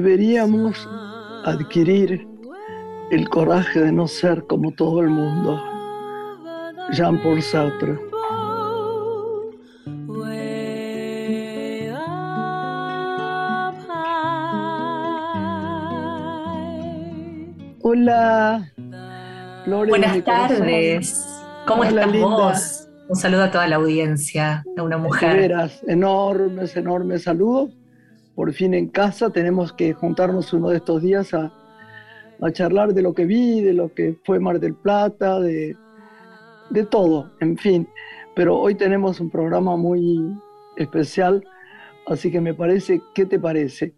deberíamos adquirir el coraje de no ser como todo el mundo. Jean-Paul Sartre. Hola. Buenas tardes. ¿Cómo estás vos? Un saludo a toda la audiencia de una mujer. Veras, enormes, enormes saludos. Por fin en casa tenemos que juntarnos uno de estos días a, a charlar de lo que vi, de lo que fue Mar del Plata, de, de todo, en fin. Pero hoy tenemos un programa muy especial, así que me parece, ¿qué te parece?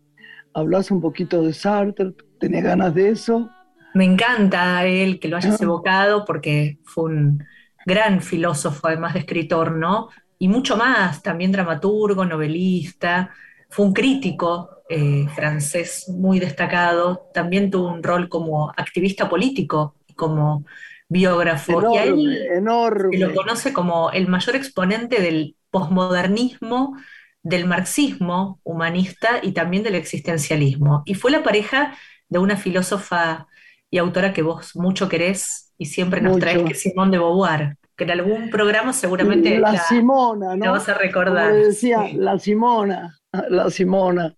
¿Hablas un poquito de Sartre? ¿Tenés ganas de eso? Me encanta él que lo hayas evocado porque fue un gran filósofo, además de escritor, ¿no? Y mucho más, también dramaturgo, novelista, fue un crítico eh, francés muy destacado, también tuvo un rol como activista político y como biógrafo. Enorme, y enorme. lo conoce como el mayor exponente del posmodernismo, del marxismo humanista y también del existencialismo. Y fue la pareja de una filósofa y autora que vos mucho querés y siempre nos traes, que es Simón de Beauvoir, que en algún programa seguramente la, Simona, ¿no? la vas a recordar. decía, la Simona, la Simona,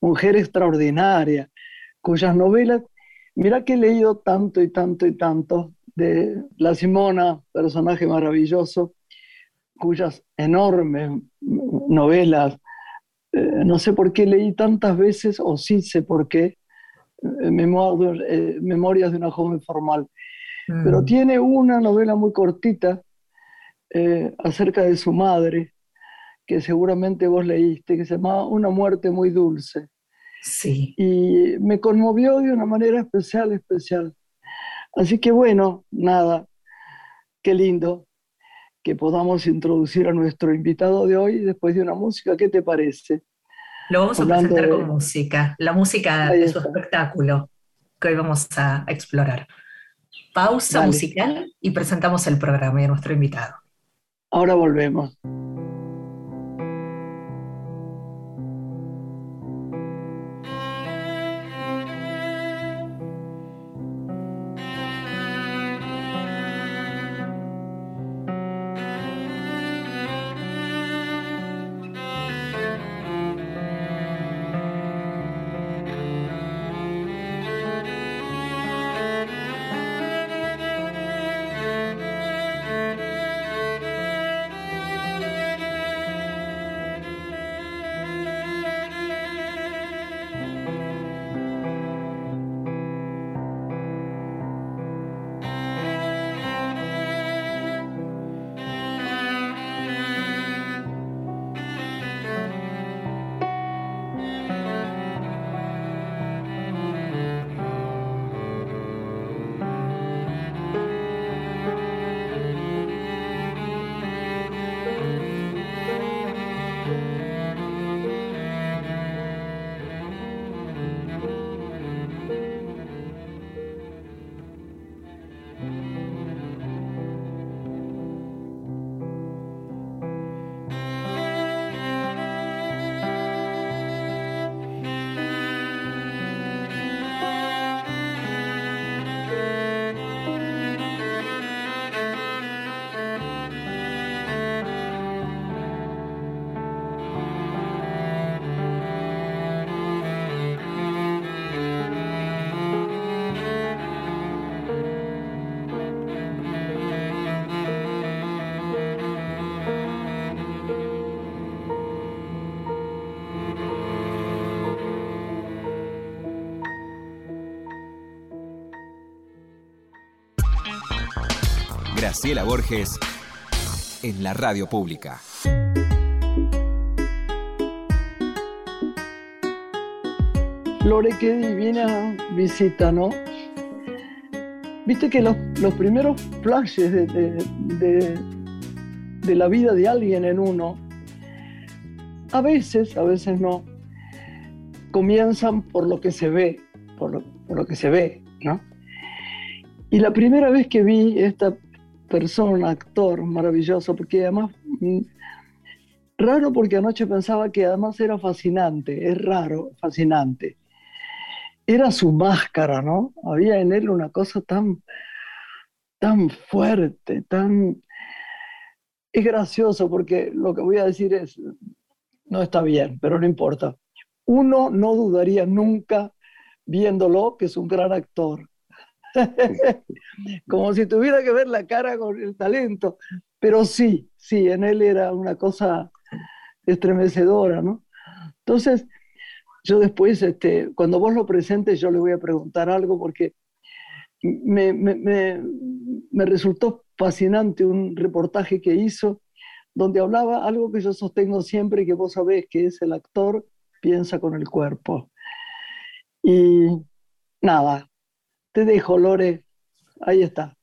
mujer extraordinaria, cuyas novelas, mira que he leído tanto y tanto y tanto de la Simona, personaje maravilloso, cuyas enormes novelas, eh, no sé por qué leí tantas veces, o sí sé por qué, eh, Memorias de una joven formal. Pero mm. tiene una novela muy cortita eh, acerca de su madre, que seguramente vos leíste, que se llama Una muerte muy dulce. Sí. Y me conmovió de una manera especial, especial. Así que bueno, nada, qué lindo que podamos introducir a nuestro invitado de hoy después de una música. ¿Qué te parece? Lo vamos a presentar con música, la música de su espectáculo que hoy vamos a explorar. Pausa musical y presentamos el programa y a nuestro invitado. Ahora volvemos. Graciela Borges en la radio pública. Lore, qué divina visita, ¿no? Viste que los, primeros flashes de, de, la vida de alguien en uno, a veces, a veces no, comienzan por lo que se ve, por por lo que se ve, ¿no? Y la primera vez que vi esta persona, actor maravilloso, porque además, mm, raro porque anoche pensaba que además era fascinante, es raro, fascinante. era su máscara, ¿no? Había en él una cosa tan, tan fuerte, tan... Es gracioso porque lo que voy a decir es, no está bien, pero no importa. Uno no dudaría nunca viéndolo que es un gran actor. Como si tuviera que ver la cara con el talento. Pero sí, sí, en él era una cosa estremecedora, ¿no? Entonces, yo después, este, cuando vos lo presentes, yo le voy a preguntar algo porque me, me, resultó fascinante un reportaje que hizo donde hablaba algo que yo sostengo siempre y que vos sabés que es el actor piensa con el cuerpo. Y nada, te dejo, Lore, ahí está.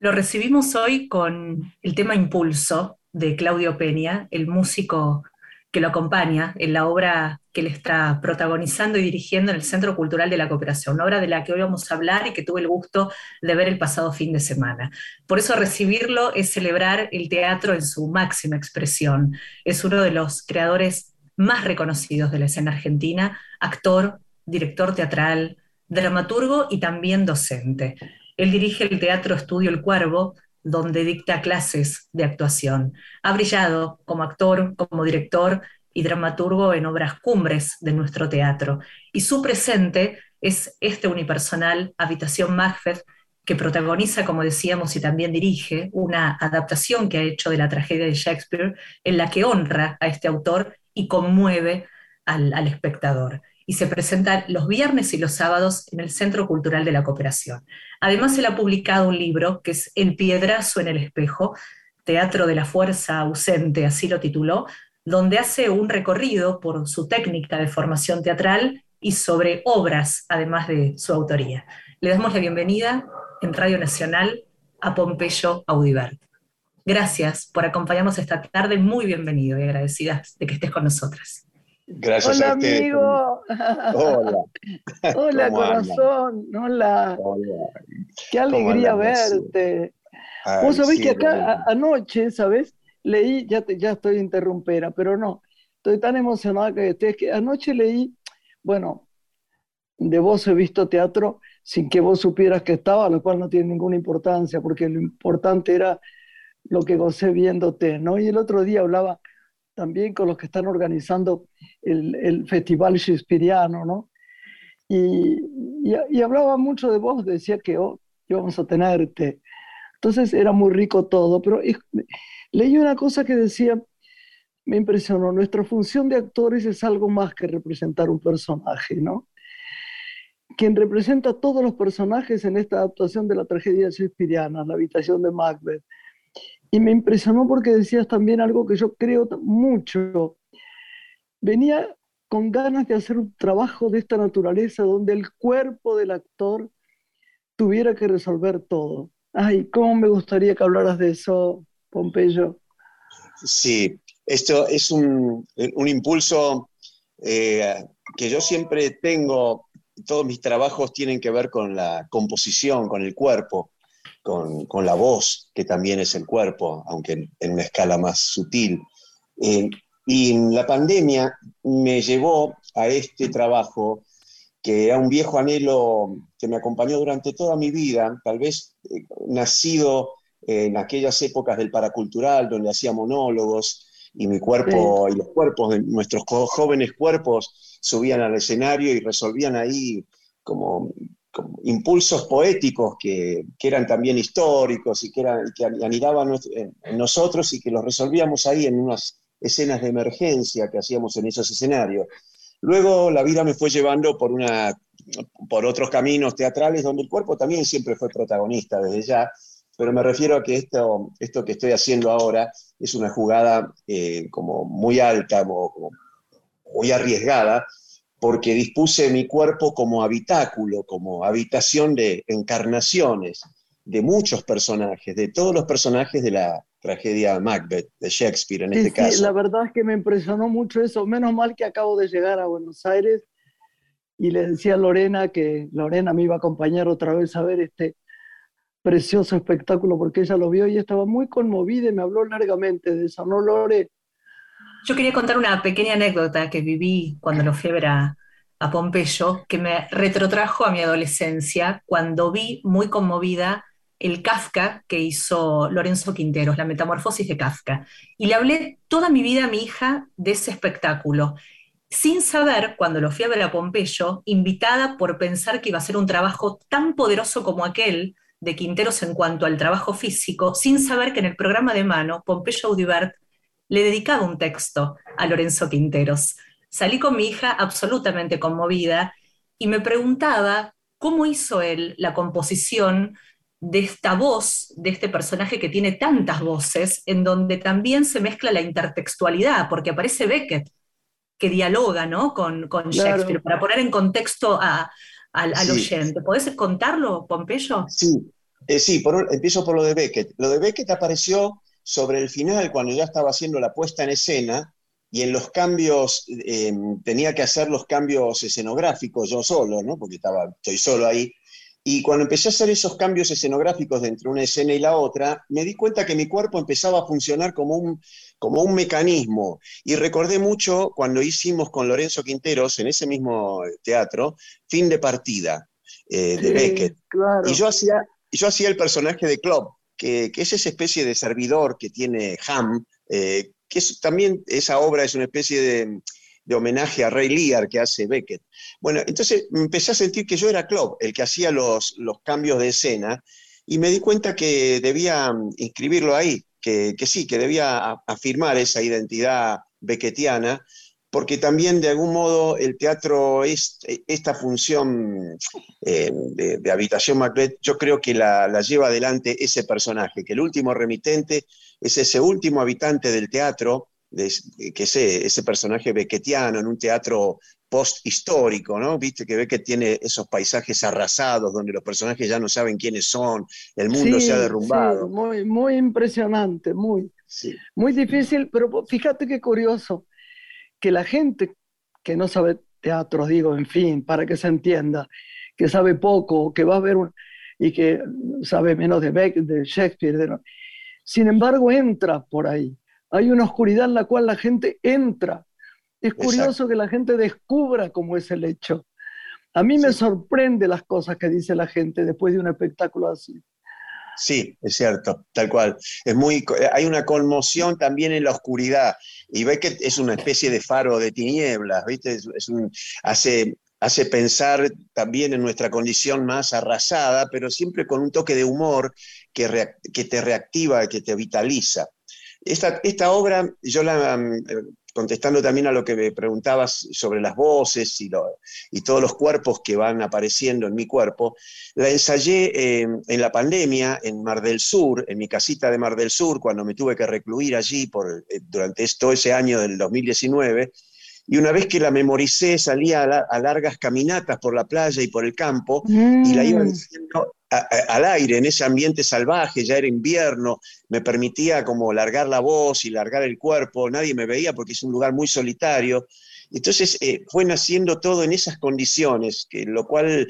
Lo recibimos hoy con el tema Impulso de Claudio Peña, el músico que lo acompaña en la obra que él está protagonizando y dirigiendo en el Centro Cultural de la Cooperación, una obra de la que hoy vamos a hablar y que tuve el gusto de ver el pasado fin de semana. Por eso recibirlo es celebrar el teatro en su máxima expresión. Es uno de los creadores más reconocidos de la escena argentina, actor, director teatral, dramaturgo y también docente. Él dirige el Teatro Estudio El Cuervo, donde dicta clases de actuación. Ha brillado como actor, como director y dramaturgo en obras cumbres de nuestro teatro. Y su presente es este unipersonal Habitación Macbeth, que protagoniza, como decíamos, y también dirige una adaptación que ha hecho de la tragedia de Shakespeare, en la que honra a este autor y conmueve al, al espectador y se presenta los viernes y los sábados en el Centro Cultural de la Cooperación. Además, él ha publicado un libro que es El Piedrazo en el Espejo, Teatro de la Fuerza Ausente, así lo tituló, donde hace un recorrido por su técnica de formación teatral y sobre obras, además de su autoría. Le damos la bienvenida en Radio Nacional a Pompeyo Audibert. Gracias por acompañarnos esta tarde, muy bienvenido y agradecidas de que estés con nosotras. Gracias Hola, a amigo. Hola. Hola, corazón. Hola. Qué alegría verte. Vos sabés que acá anoche, ¿sabes? Leí, ya, te, ya estoy interrumpera, pero no, estoy tan emocionada que estés que anoche leí, bueno, de vos he visto teatro sin que vos supieras que estaba, lo cual no tiene ninguna importancia, porque lo importante era lo que gocé viéndote, ¿no? Y el otro día hablaba también con los que están organizando el, el Festival Shakespeareano, ¿no? Y, y, hablaba mucho de vos, decía que oh, íbamos a tenerte. Entonces era muy rico todo, pero leí una cosa que decía, me impresionó, nuestra función de actores es algo más que representar un personaje, ¿no? Quien representa a todos los personajes en esta adaptación de la tragedia shakespeariana, la habitación de Macbeth, y me impresionó porque decías también algo que yo creo mucho. Venía con ganas de hacer un trabajo de esta naturaleza donde el cuerpo del actor tuviera que resolver todo. Ay, cómo me gustaría que hablaras de eso, Pompeyo. Sí, esto es un, impulso eh, que yo siempre tengo, todos mis trabajos tienen que ver con la composición, con el cuerpo con, la voz, que también es el cuerpo, aunque en, una escala más sutil. Eh, y la pandemia me llevó a este trabajo que era un viejo anhelo que me acompañó durante toda mi vida, tal vez eh, nacido en aquellas épocas del paracultural, donde hacía monólogos, y mi cuerpo y los cuerpos de nuestros jóvenes cuerpos subían al escenario y resolvían ahí como impulsos poéticos que, eran también históricos y que, eran, que anidaban en nosotros y que los resolvíamos ahí en unas escenas de emergencia que hacíamos en esos escenarios. Luego la vida me fue llevando por, una, por otros caminos teatrales donde el cuerpo también siempre fue protagonista desde ya, pero me refiero a que esto, esto que estoy haciendo ahora es una jugada eh, como muy alta, muy arriesgada, porque dispuse mi cuerpo como habitáculo, como habitación de encarnaciones de muchos personajes, de todos los personajes de la tragedia Macbeth de Shakespeare en este caso. Sí, la verdad es que me impresionó mucho eso. Menos mal que acabo de llegar a Buenos Aires y le decía a Lorena que Lorena me iba a acompañar otra vez a ver este precioso espectáculo porque ella lo vio y estaba muy conmovida y me habló largamente de eso, ¿no, Lore? Yo quería contar una pequeña anécdota que viví cuando lo fui a ver a, Pompeyo que me retrotrajo a mi adolescencia cuando vi muy conmovida el Kafka que hizo Lorenzo Quinteros, la metamorfosis de Kafka. Y le hablé toda mi vida a mi hija de ese espectáculo, sin saber, cuando lo fui a ver a Pompeyo, invitada por pensar que iba a ser un trabajo tan poderoso como aquel de Quinteros en cuanto al trabajo físico, sin saber que en el programa de mano, Pompeyo Audibert le dedicaba un texto a Lorenzo Quinteros. Salí con mi hija absolutamente conmovida y me preguntaba cómo hizo él la composición de esta voz, de este personaje que tiene tantas voces, en donde también se mezcla la intertextualidad, porque aparece Beckett, que dialoga ¿no? con, con Shakespeare, para poner en contexto al, oyente. ¿Podés contarlo, Pompeyo? Sí, eh, sí empiezo por lo de Beckett. Lo de Beckett apareció sobre el final, cuando ya estaba haciendo la puesta en escena, y en los cambios, eh, tenía que hacer los cambios escenográficos yo solo, ¿no? porque estaba, estoy solo ahí, y cuando empecé a hacer esos cambios escenográficos de entre una escena y la otra, me di cuenta que mi cuerpo empezaba a funcionar como un, como un mecanismo. Y recordé mucho cuando hicimos con Lorenzo Quinteros en ese mismo teatro, Fin de Partida, eh, de Beckett. Y yo hacía, yo hacía el personaje de Klopp, que, es esa especie de servidor que tiene Ham, eh, que también esa obra es una especie de homenaje a Ray Lear que hace Beckett. Bueno, entonces empecé a sentir que yo era Klopp, el que hacía los, los cambios de escena, y me di cuenta que debía inscribirlo ahí, que, sí, que debía afirmar esa identidad beckettiana, porque también de algún modo el teatro, es, esta función eh, de, habitación Macbeth, yo creo que la, la, lleva adelante ese personaje, que el último remitente es ese último habitante del teatro que ese, ese personaje beckettiano en un teatro post-histórico, ¿no? Viste que Beckett tiene esos paisajes arrasados donde los personajes ya no saben quiénes son, el mundo se ha derrumbado. muy, muy impresionante, muy, muy difícil, pero fíjate qué curioso, que la gente que no sabe teatro, digo, en fin, para que se entienda, que sabe poco, que va a ver y que sabe menos de Beckett, de Shakespeare, sin embargo entra por ahí hay una oscuridad en la cual la gente entra. Es curioso que la gente descubra cómo es el hecho. A mí me sorprende las cosas que dice la gente después de un espectáculo así. Sí, es cierto, tal cual. Es muy, hay una conmoción también en la oscuridad. Y ve que es una especie de faro de tinieblas, ¿viste? Hace, hace pensar también en nuestra condición más arrasada, pero siempre con un toque de humor que, que te reactiva, que te vitaliza. Esta, obra, yo la, eh, contestando también a lo que me preguntabas sobre las voces y, y todos los cuerpos que van apareciendo en mi cuerpo, la ensayé em, en la pandemia en Mar del Sur, en mi casita de Mar del Sur, cuando me tuve que recluir allí por, eh, durante todo ese año del 2019. Y una vez que la memoricé, salía a, largas caminatas por la playa y por el campo y la iba al aire, en ese ambiente salvaje, ya era invierno, me permitía como largar la voz y largar el cuerpo, nadie me veía porque es un lugar muy solitario. Entonces eh, fue naciendo todo en esas condiciones, que, lo cual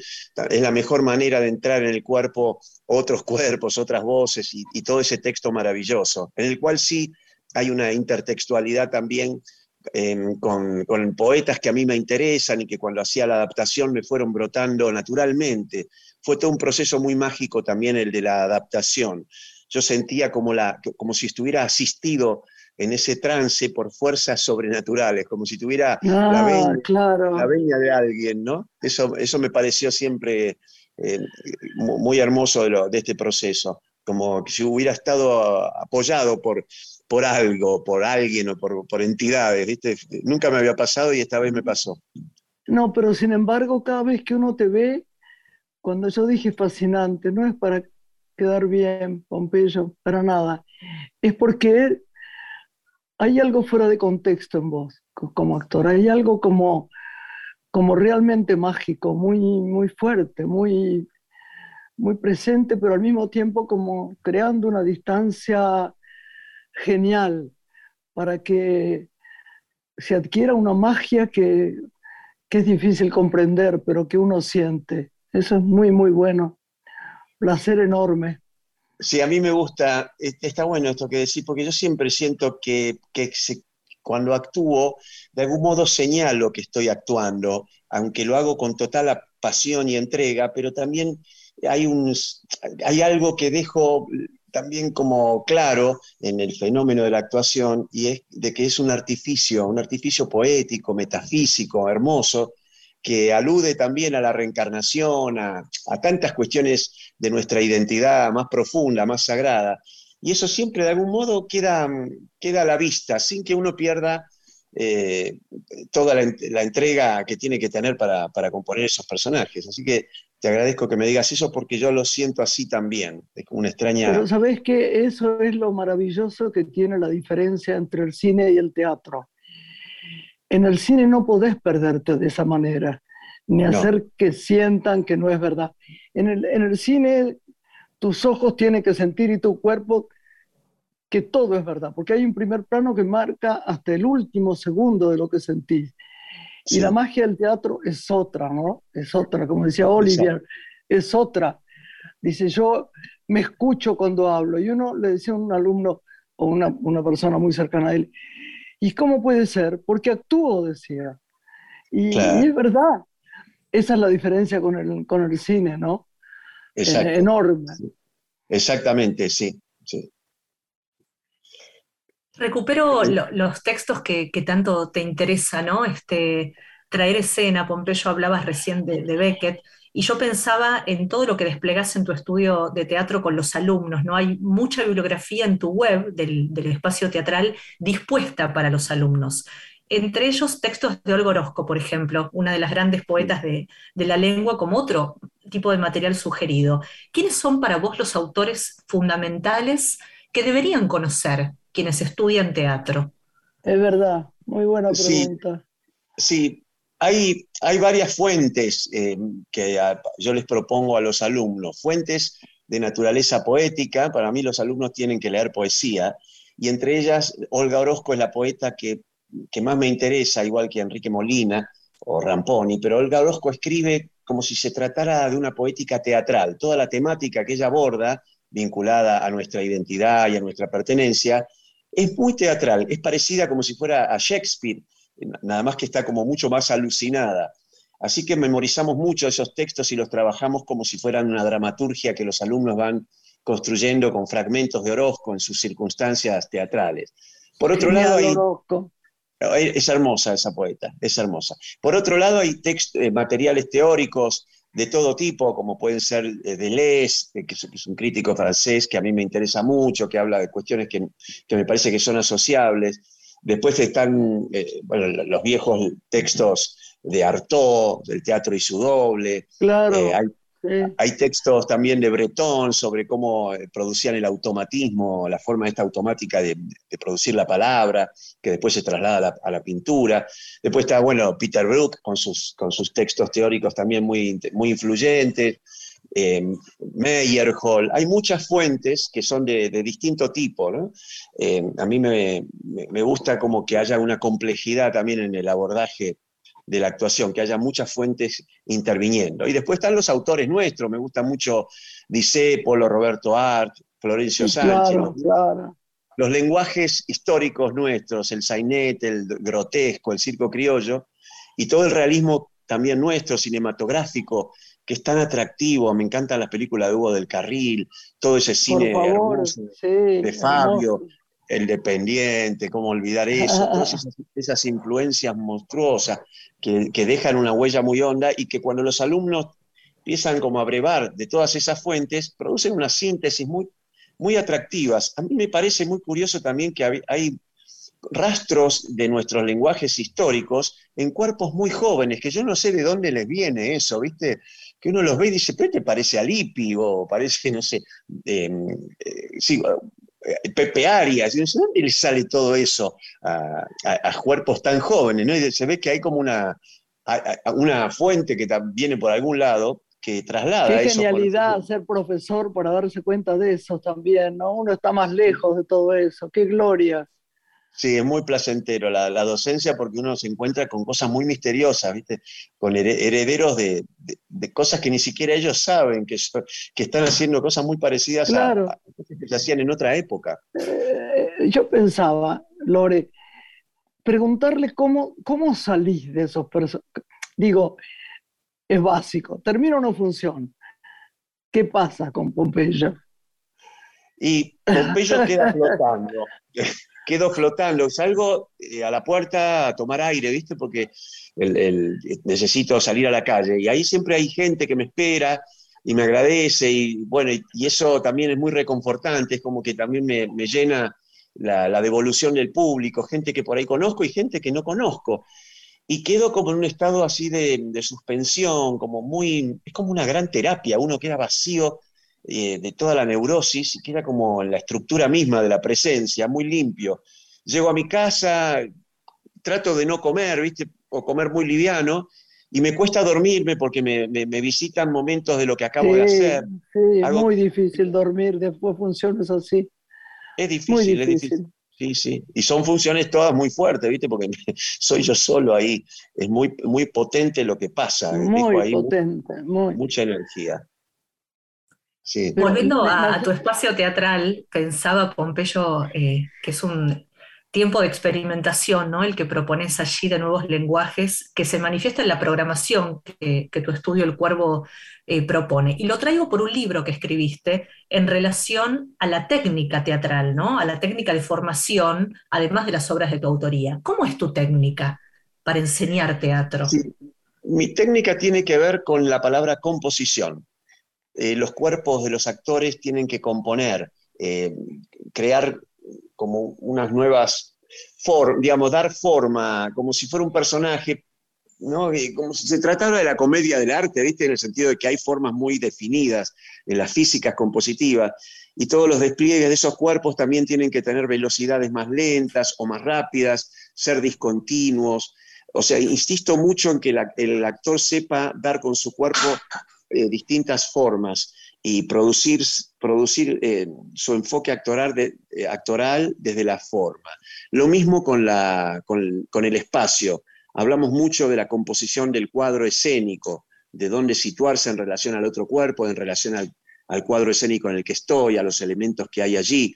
es la mejor manera de entrar en el cuerpo, otros cuerpos, otras voces y, y todo ese texto maravilloso, en el cual sí hay una intertextualidad también Em, con, poetas que a mí me interesan y que cuando hacía la adaptación me fueron brotando naturalmente. Fue todo un proceso muy mágico también el de la adaptación. Yo sentía como, la, como si estuviera asistido en ese trance por fuerzas sobrenaturales, como si tuviera la, ah, veña, de alguien, ¿no? Eso, eso me pareció siempre eh, muy hermoso de, de este proceso, como si hubiera estado apoyado por, por algo, por alguien o por, entidades, ¿viste? Nunca me había pasado y esta vez me pasó. No, pero sin embargo, cada vez que uno te ve, cuando yo dije fascinante, no es para quedar bien, Pompeyo, para nada, es porque hay algo fuera de contexto en vos como actor, hay algo como, como realmente mágico, muy, muy fuerte, muy, muy presente, pero al mismo tiempo como creando una distancia genial para que se adquiera una magia que, es difícil comprender, pero que uno siente. Eso es muy, muy bueno. Placer enorme. Sí, a mí me gusta, está bueno esto que decís, porque yo siempre siento que, cuando actúo, de algún modo señalo que estoy actuando, aunque lo hago con total pasión y entrega, pero también hay, un, hay algo que dejo también como claro en el fenómeno de la actuación y es de que es un artificio, un artificio poético, metafísico, hermoso, que alude también a la reencarnación, a, tantas cuestiones de nuestra identidad más profunda, más sagrada. Y eso siempre de algún modo queda, queda a la vista, sin que uno pierda eh, toda la, entrega que tiene que tener para, para, componer esos personajes. Así que te agradezco que me digas eso porque yo lo siento así también, es como una extraña... Pero sabes que eso es lo maravilloso que tiene la diferencia entre el cine y el teatro. En el cine no podés perderte de esa manera, ni hacer que sientan que no es verdad. En el, en el cine tus ojos tienen que sentir y tu cuerpo que todo es verdad, porque hay un primer plano que marca hasta el último segundo de lo que sentís. Y la magia del teatro es otra, ¿no? Es otra, como decía Olivier, es otra. Dice, yo me escucho cuando hablo. Y uno le decía a un alumno o una, una persona muy cercana a él, ¿y cómo puede ser? Porque actúo, decía. Y, es verdad. Esa es la diferencia con el, con el cine, ¿no? Exacto. enorme. Exactamente, sí. sí. Recupero los textos que, tanto te interesa, ¿no? Este, traer escena, Pompeyo, hablabas recién de, Beckett, y yo pensaba en todo lo que desplegas en tu estudio de teatro con los alumnos, ¿no? Hay mucha bibliografía en tu web del, espacio teatral dispuesta para los alumnos. Entre ellos textos de Olga Orozco, por ejemplo, una de las grandes poetas de, de la lengua, como otro tipo de material sugerido. ¿Quiénes son para vos los autores fundamentales que deberían conocer quienes estudian teatro? Es verdad, muy buena pregunta. Sí, hay, varias fuentes eh, que yo les propongo a los alumnos, fuentes de naturaleza poética, para mí los alumnos tienen que leer poesía, y entre ellas Olga Orozco es la poeta que más me interesa, igual que Enrique Molina o Ramponi, pero Olga Orozco escribe como si se tratara de una poética teatral, toda la temática que ella aborda, vinculada a nuestra identidad y a nuestra pertenencia, es muy teatral, es parecida como si fuera a Shakespeare, nada más que está como mucho más alucinada. Así que memorizamos mucho esos textos y los trabajamos como si fueran una dramaturgia que los alumnos van construyendo con fragmentos de Orozco en sus circunstancias teatrales. Por otro lado, hay, es hermosa esa poeta, es hermosa. Por otro lado, hay eh, materiales teóricos de todo tipo, como pueden ser eh, Deleuze, que es, un crítico francés que a mí me interesa mucho, que habla de cuestiones que, me parece que son asociables. Después están eh, los viejos textos de Artaud, del teatro y su doble. Claro. Eh, hay textos también de Breton sobre cómo eh, producían el automatismo, la forma esta automática de, producir la palabra, que después se traslada a la, pintura. Después está, bueno, Peter Brook con sus, con sus textos teóricos también muy, muy influyentes. Eh, Meyerhold, hay muchas fuentes que son de, distinto tipo. Eh, a mí me, me, gusta como que haya una complejidad también en el abordaje de la actuación, que haya muchas fuentes interviniendo. Y después están los autores nuestros, me gusta mucho Polo Roberto Art, Florencio Sánchez. Los lenguajes históricos nuestros, el sainet, el grotesco, el circo criollo, y todo el realismo también nuestro, cinematográfico, que es tan atractivo. Me encantan las películas de Hugo del Carril, todo ese cine de Fabio el dependiente, cómo olvidar eso, todas esas, influencias monstruosas que, dejan una huella muy honda y que cuando los alumnos empiezan como a brevar de todas esas fuentes, producen una síntesis muy, muy atractivas. A mí me parece muy curioso también que hay rastros de nuestros lenguajes históricos en cuerpos muy jóvenes, que yo no sé de dónde les viene eso, ¿viste? Que uno los ve y dice, pero te parece a Lippi o parece, no sé, em, eh, sí, eh, Pepe Arias, ¿de dónde le sale todo eso a, cuerpos tan jóvenes? ¿no? Y se ve que hay como una, una fuente que viene por algún lado que traslada Qué genialidad ser profesor para darse cuenta de eso también, ¿no? Uno está más lejos de todo eso, qué gloria. Sí, es muy placentero la, docencia porque uno se encuentra con cosas muy misteriosas, ¿viste? Con herederos de, cosas que ni siquiera ellos saben, que, que están haciendo cosas muy parecidas a, cosas que se hacían en otra época. Eh, yo pensaba, Lore, preguntarle cómo, cómo salís de esos personajes. Digo, es básico, termina o no funciona. ¿Qué pasa con Pompeyo? Y Pompeyo queda flotando, quedo flotando, salgo eh, a la puerta a tomar aire, ¿viste? Porque necesito salir a la calle y ahí siempre hay gente que me espera y me agradece y bueno, y, eso también es muy reconfortante, es como que también me, llena la, devolución del público, gente que por ahí conozco y gente que no conozco. Y quedo como en un estado así de, suspensión, como muy, es como una gran terapia, uno queda vacío eh, de toda la neurosis y queda como la estructura misma de la presencia, muy limpio. Llego a mi casa, trato de no comer, ¿viste? O comer muy liviano, y me cuesta dormirme porque me, visitan momentos de lo que acabo de hacer. Sí, es muy difícil dormir después funciones así. Es difícil, es difícil. Sí, sí. Y son funciones todas muy fuertes, ¿viste? Porque soy yo solo ahí. Es muy, muy potente lo que pasa. Muy potente, muy. Mucha energía. Sí. Volviendo a, tu espacio teatral, pensaba Pompeyo eh, que es un tiempo de experimentación, ¿no? El que propones allí de nuevos lenguajes que se manifiesta en la programación que, tu estudio El Cuervo eh, propone. Y lo traigo por un libro que escribiste en relación a la técnica teatral, ¿no? A la técnica de formación, además de las obras de tu autoría. ¿Cómo es tu técnica para enseñar teatro? Mi técnica tiene que ver con la palabra composición. Eh, los cuerpos de los actores tienen que componer, eh, crear como unas nuevas formas, digamos, dar forma, como si fuera un personaje, ¿no? como si se tratara de la comedia del arte, ¿viste? En el sentido de que hay formas muy definidas en las físicas compositivas, y todos los despliegues de esos cuerpos también tienen que tener velocidades más lentas o más rápidas, ser discontinuos. O sea, insisto mucho en que el actor sepa dar con su cuerpo eh, distintas formas y producir, producir eh, su enfoque actoral, eh, actoral, desde la forma. Lo mismo con, la, con, el espacio. Hablamos mucho de la composición del cuadro escénico, de dónde situarse en relación al otro cuerpo, en relación al, al cuadro escénico en el que estoy, a los elementos que hay allí.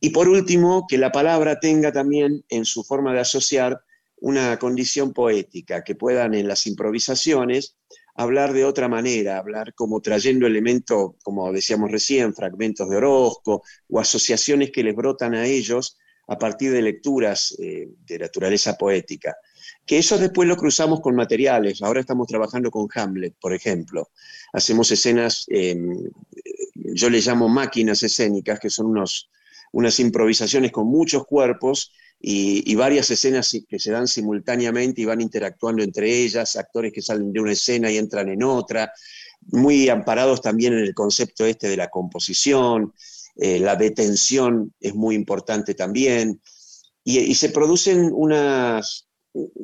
Y por último, que la palabra tenga también en su forma de asociar una condición poética, que puedan en las improvisaciones hablar de otra manera, hablar como trayendo elementos, como decíamos recién, fragmentos de Orozco o asociaciones que les brotan a ellos a partir de lecturas eh, de naturaleza poética. Que eso después lo cruzamos con materiales. Ahora estamos trabajando con Hamlet, por ejemplo. Hacemos escenas, em, yo le llamo máquinas escénicas, que son unos, unas improvisaciones con muchos cuerpos y, varias escenas que se dan simultáneamente y van interactuando entre ellas, actores que salen de una escena y entran en otra, muy amparados también en el concepto este de la composición, eh, la detención es muy importante también, y, se producen unas,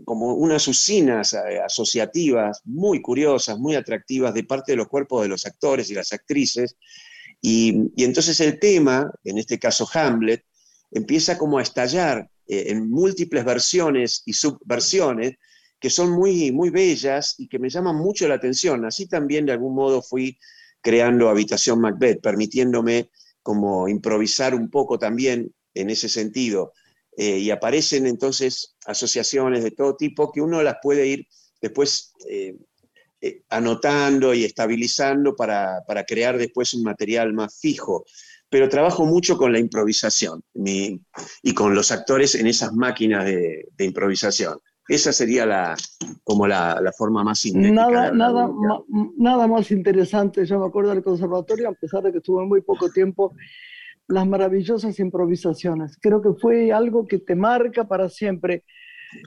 como unas usinas eh, asociativas muy curiosas, muy atractivas de parte de los cuerpos de los actores y las actrices, y, y entonces el tema, en este caso Hamlet, empieza como a estallar eh, en múltiples versiones y subversiones que son muy, muy bellas y que me llaman mucho la atención. Así también de algún modo fui creando Habitación Macbeth, permitiéndome como improvisar un poco también en ese sentido. Eh, y aparecen entonces asociaciones de todo tipo que uno las puede ir después eh, anotando y estabilizando para, para, crear después un material más fijo pero trabajo mucho con la improvisación y con los actores en esas máquinas de, improvisación. Esa sería la, como la, forma más Nada, nada, nada más interesante. Yo me acuerdo del conservatorio, a pesar de que estuve muy poco tiempo, las maravillosas improvisaciones. Creo que fue algo que te marca para siempre.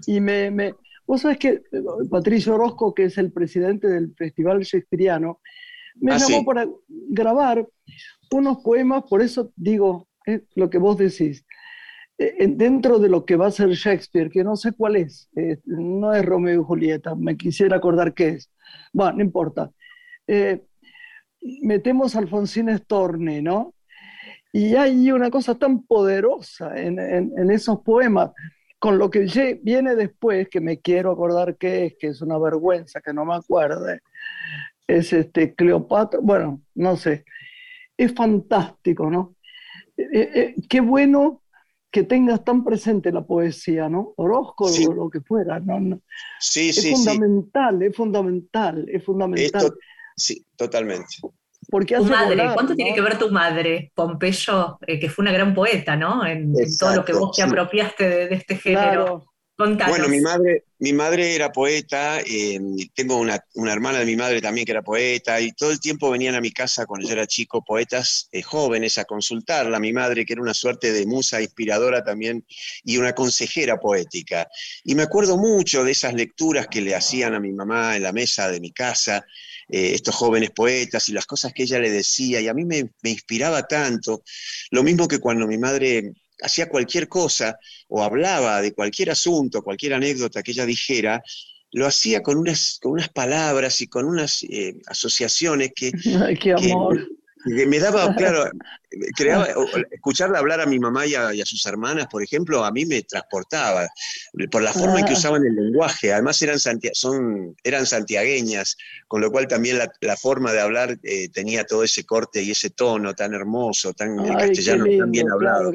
Y me, me, vos sabés que Patricio Orozco, que es el presidente del Festival Shakespeareano, me ah, llamó para grabar unos poemas, por eso digo lo que vos decís, eh, dentro de lo que va a ser Shakespeare, que no sé cuál es, eh, no es Romeo y Julieta, me quisiera acordar qué es. Bueno, no importa. Eh, metemos a Alfonsín Storni, ¿no? Y hay una cosa tan poderosa en, en, esos poemas, con lo que viene después, que me quiero acordar qué es, que es una vergüenza que no me acuerde, es este Cleopatra, bueno, no sé es fantástico, ¿no? Eh, eh, eh, qué bueno que tengas tan presente la poesía, ¿no? Orozco o lo que fuera, ¿no? Sí, es sí, fundamental, es fundamental, es fundamental. sí, totalmente. Porque tu madre, ¿cuánto tiene que ver tu madre, Pompeyo, eh, que fue una gran poeta, ¿no? En, todo lo que vos te apropiaste de, este género. Bueno, mi madre, mi madre era poeta, eh, tengo una, hermana de mi madre también que era poeta, y todo el tiempo venían a mi casa cuando yo era chico poetas eh, jóvenes a consultarla. Mi madre, que era una suerte de musa inspiradora también, y una consejera poética. Y me acuerdo mucho de esas lecturas que le hacían a mi mamá en la mesa de mi casa, eh, estos jóvenes poetas y las cosas que ella le decía, y a mí me, me inspiraba tanto. Lo mismo que cuando mi madre hacía cualquier cosa o hablaba de cualquier asunto, cualquier anécdota que ella dijera, lo hacía con unas, con unas palabras y con unas eh, asociaciones que, Ay, qué amor. que, me daba, claro, creaba, escucharla hablar a mi mamá y a, sus hermanas, por ejemplo, a mí me transportaba por la forma en que ah. usaban el lenguaje. Además eran, son, eran santiagueñas, con lo cual también la, forma de hablar eh, tenía todo ese corte y ese tono tan hermoso, tan castellano, tan bien hablado.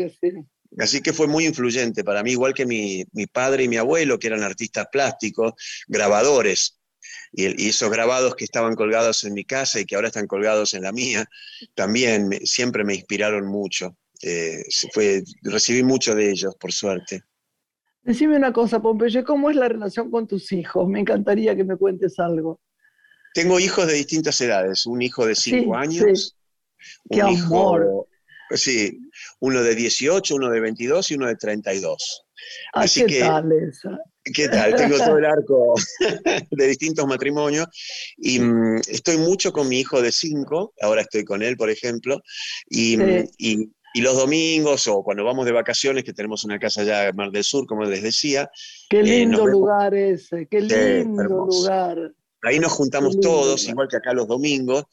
Así que fue muy influyente para mí, igual que mi, padre y mi abuelo, que eran artistas plásticos, grabadores. Y, esos grabados que estaban colgados en mi casa y que ahora están colgados en la mía, también siempre me inspiraron mucho. Eh, fue, recibí mucho de ellos, por suerte. Decime una cosa, Pompeyo, ¿cómo es la relación con tus hijos? Me encantaría que me cuentes algo. Tengo hijos de distintas edades, un hijo de cinco años, Qué amor. Sí, uno de 18, uno de 22 y uno de 32. Ah, Así ¿qué tal esa? ¿Qué tal? Tengo todo el arco de distintos matrimonios y mm, estoy mucho con mi hijo de 5, ahora estoy con él, por ejemplo, y, mm, y, los domingos o cuando vamos de vacaciones, que tenemos una casa allá en Mar del Sur, como les decía. Qué eh, lindo lugar ese, qué lindo lugar. Ahí nos juntamos todos, igual que acá los domingos,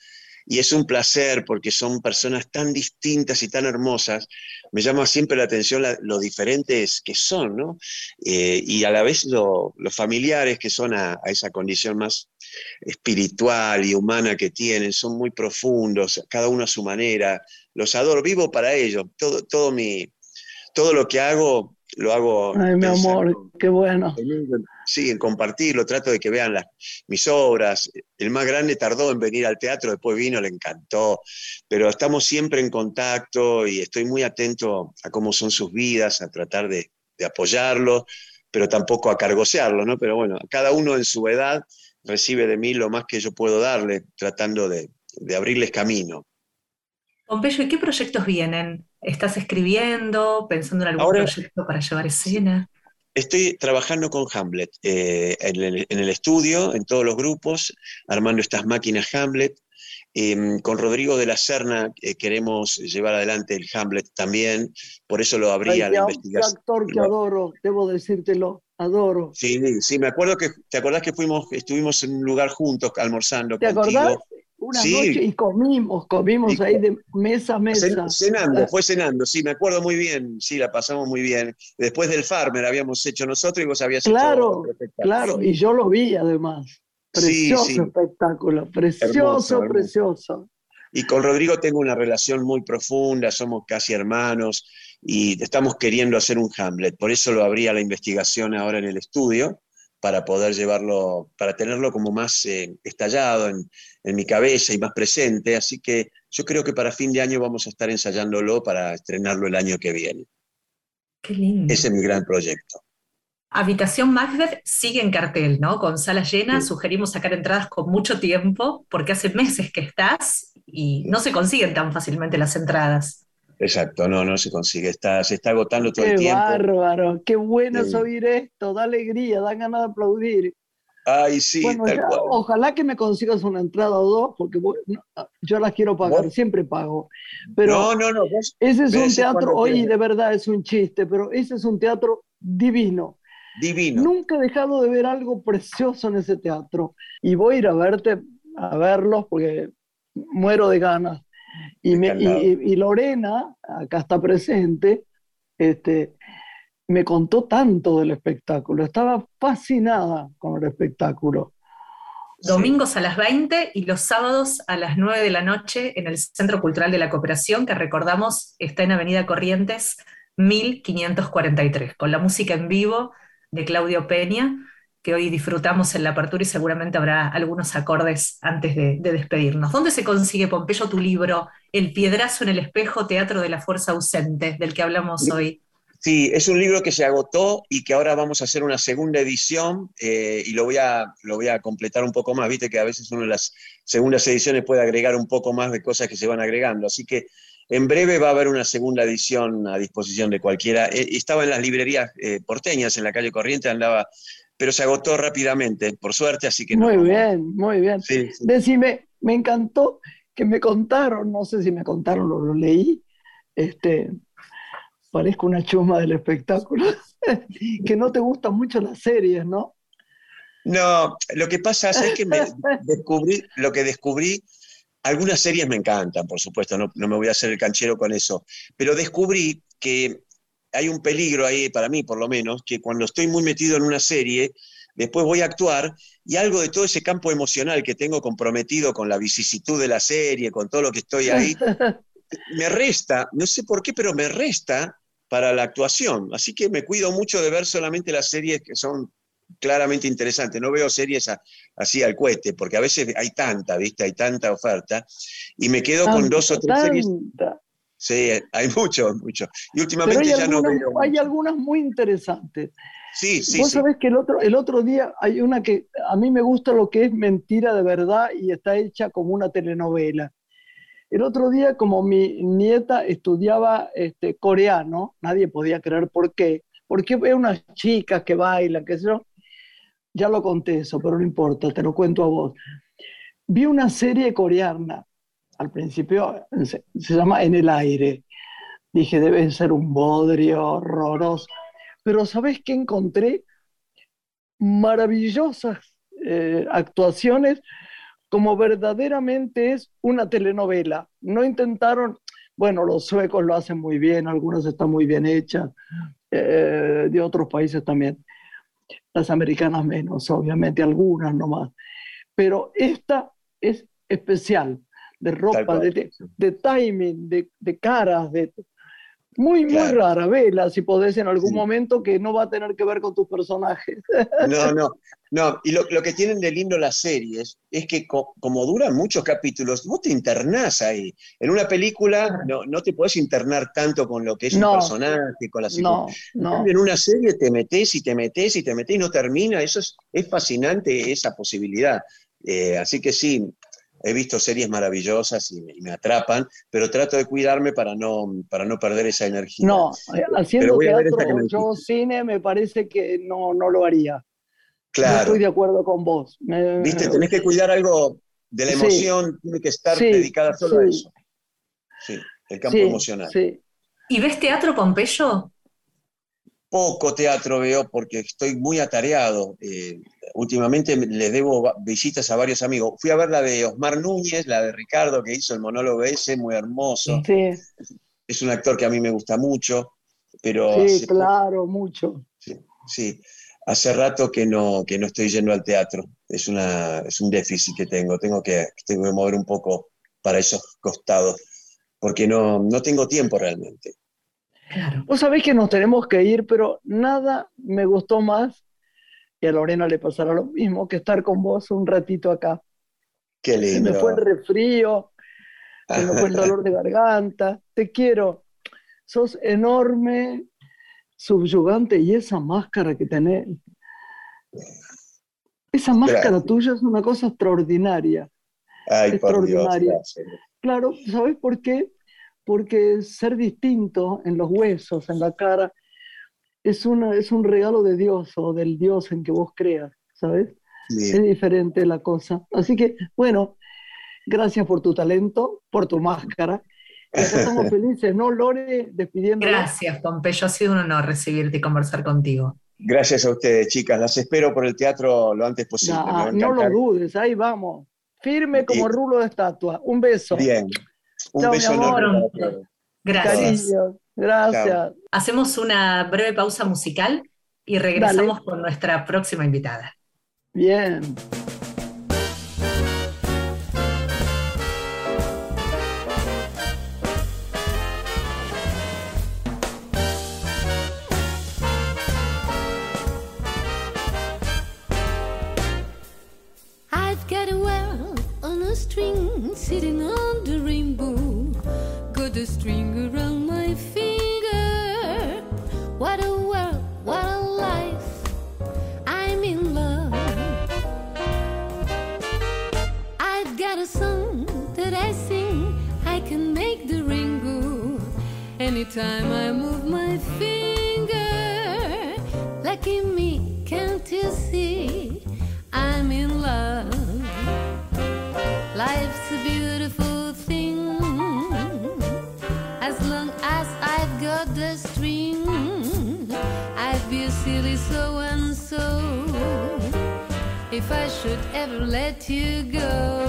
y es un placer porque son personas tan distintas y tan hermosas. Me llama siempre la atención lo diferentes que son, ¿no? Eh, y a la vez los familiares que son a, esa condición más espiritual y humana que tienen, son muy profundos, cada uno a su manera. Los adoro, vivo para ellos. Todo, todo, mi, todo lo que hago lo hago. Ay, mi amor, qué bueno. En compartirlo, trato de que vean las, mis obras. El más grande tardó en venir al teatro, después vino, le encantó, pero estamos siempre en contacto y estoy muy atento a cómo son sus vidas, a tratar de, de apoyarlo, pero tampoco a cargosearlo, ¿no? Pero bueno, cada uno en su edad recibe de mí lo más que yo puedo darle, tratando de, de abrirles camino. Pompeyo, ¿y qué proyectos vienen? ¿Estás escribiendo, pensando en algún proyecto para llevar escena? Estoy trabajando con Hamlet eh, en, el, estudio, en todos los grupos, armando estas máquinas Hamlet. Em, con Rodrigo de la Serna eh, queremos llevar adelante el Hamlet también, por eso lo abría la investigación. actor que adoro, debo decírtelo, adoro. Sí, sí, me acuerdo que, ¿te acordás que fuimos, estuvimos en un lugar juntos almorzando ¿Te acordás? Una noche y comimos, comimos ahí de mesa a mesa. Cenando, fue cenando, sí, me acuerdo muy bien, sí, la pasamos muy bien. Después del Farmer habíamos hecho nosotros y vos habías claro, hecho Claro, y yo lo vi además. Precioso espectáculo, precioso, precioso. Y con Rodrigo tengo una relación muy profunda, somos casi hermanos y estamos queriendo hacer un Hamlet. Por eso lo abría la investigación ahora en el estudio para poder llevarlo, para tenerlo como más eh, estallado en, mi cabeza y más presente. Así que yo creo que para fin de año vamos a estar ensayándolo para estrenarlo el año que viene. Qué lindo. Ese es mi gran proyecto. Habitación Macbeth sigue en cartel, ¿no? Con sala llena, sugerimos sacar entradas con mucho tiempo, porque hace meses que estás y no se consiguen tan fácilmente las entradas. Exacto, no, no se consigue, está, se está agotando todo el tiempo. Qué bárbaro, qué bueno es oír esto, da alegría, da ganas de aplaudir. Ay, sí, ojalá que me consigas una entrada o dos, porque yo las quiero pagar, siempre pago. Pero no, no, no. ese es un teatro, oye, de verdad es un chiste, pero ese es un teatro divino. Divino. Nunca he dejado de ver algo precioso en ese teatro. Y voy a ir a verte, a verlos, porque muero de ganas. Y, Lorena, acá está presente, este, me contó tanto del espectáculo, estaba fascinada con el espectáculo. Domingos a las 20 y los sábados a las 9 de la noche en el Centro Cultural de la Cooperación, que recordamos está en Avenida Corrientes 1543, con la música en vivo de Claudio Peña, que hoy disfrutamos en la apertura y seguramente habrá algunos acordes antes de, despedirnos. ¿Dónde se consigue, Pompeyo, tu libro, El Piedrazo en el Espejo, Teatro de la Fuerza Ausente, del que hablamos hoy? Sí, es un libro que se agotó y que ahora vamos a hacer una segunda edición eh, y lo voy, a, lo voy a completar un poco más. Viste que a veces uno de las segundas ediciones puede agregar un poco más de cosas que se van agregando. Así que en breve va a haber una segunda edición a disposición de cualquiera. Eh, estaba en las librerías eh, porteñas, en la calle Corriente, andaba, pero se agotó rápidamente, por suerte, así que Muy bien, muy bien. Decime, me encantó que me contaron, no sé si me contaron o lo leí, este, parezco una chuma del espectáculo, que no te gustan mucho las series, ¿no? No, lo que pasa es que me descubrí, lo que descubrí, algunas series me encantan, por supuesto, no, me voy a hacer el canchero con eso, pero descubrí que hay un peligro ahí, para mí por lo menos, que cuando estoy muy metido en una serie, después voy a actuar y algo de todo ese campo emocional que tengo comprometido con la vicisitud de la serie, con todo lo que estoy ahí, me resta, no sé por qué, pero me resta para la actuación. Así que me cuido mucho de ver solamente las series que son claramente interesantes. No veo series así al cohete, porque a veces hay tanta, ¿viste? Hay tanta oferta. Y me quedo con dos o tres series. Sí, hay mucho, mucho. Y últimamente ya no veo. Hay algunas muy interesantes. Sí, sí. Vos sabés que el otro, el otro día hay una que a mí me gusta lo que es mentira de verdad y está hecha como una telenovela. El otro día, como mi nieta estudiaba este, coreano, nadie podía creer por qué, porque ve unas chicas que bailan, qué sé yo. Ya lo conté eso, pero no importa, te lo cuento a vos. Vi una serie coreana, al principio se, llama En el aire. Dije, debe ser un bodrio horroroso. Pero ¿sabes qué encontré? Maravillosas eh, actuaciones como verdaderamente es una telenovela. No intentaron, bueno, los suecos lo hacen muy bien, algunas están muy bien hechas, eh, de otros países también. Las americanas menos, obviamente, algunas nomás. Pero esta es especial, de ropa, de, de, timing, de, de caras, de, muy, muy rara, vela, si podés en algún momento que no va a tener que ver con tus personajes. No, no, no. Y lo, que tienen de lindo las series es que como duran muchos capítulos, vos te internás ahí. En una película no, no te podés internar tanto con lo que es un personaje, con la no, no. En una serie te metés y te metés y te metés y no termina. Eso es, es fascinante, esa posibilidad. Eh, así que sí, he visto series maravillosas y me, atrapan, pero trato de cuidarme para no, para no perder esa energía. No, haciendo teatro yo cine me parece que no, no lo haría. Claro. No estoy de acuerdo con vos. Viste, tenés que cuidar algo de la emoción, tiene que estar dedicada solo a eso. Sí, el campo emocional. ¿Y ves teatro, Pompeyo? Poco teatro veo porque estoy muy atareado. Eh, últimamente le debo visitas a varios amigos. Fui a ver la de Osmar Núñez, la de Ricardo, que hizo el monólogo ese, muy hermoso. Sí. Es un actor que a mí me gusta mucho, pero... Sí, claro, mucho. Sí, sí, Hace rato que no, que no estoy yendo al teatro. Es, una, es un déficit que tengo. Tengo que, tengo que mover un poco para esos costados, porque no, no tengo tiempo realmente. Vos sabés que nos tenemos que ir, pero nada me gustó más, y a Lorena le pasará lo mismo, que estar con vos un ratito acá. Qué lindo. Se me fue el refrío, se me fue el dolor de garganta. Te quiero. Sos enorme, subyugante, y esa máscara que tenés. Esa máscara tuya es una cosa extraordinaria. Ay, extraordinaria. claro, ¿sabes por qué? Porque ser distinto en los huesos, en la cara, es, una, es un regalo de Dios o del Dios en que vos creas, ¿sabes? Es diferente la cosa. Así que, bueno, gracias por tu talento, por tu máscara. estamos felices, ¿no, Lore? Despidiendo. Gracias, Pompeyo. Ha sido un honor recibirte y conversar contigo. Gracias a ustedes, chicas. Las espero por el teatro lo antes posible. no lo dudes, ahí vamos. Firme como rulo de estatua. Un beso. Bien. Un no, beso enorme. Gracias. Cariño, gracias. Chao. Hacemos una breve pausa musical y regresamos Dale. con nuestra próxima invitada. Bien. I've got a world on a string sitting on anytime I move my finger. Lucky me, can't you see? I'm in love. Life's a beautiful thing. As long as I've got the string, be a silly so and so if I should ever let you go.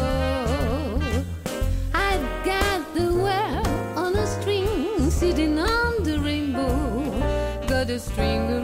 String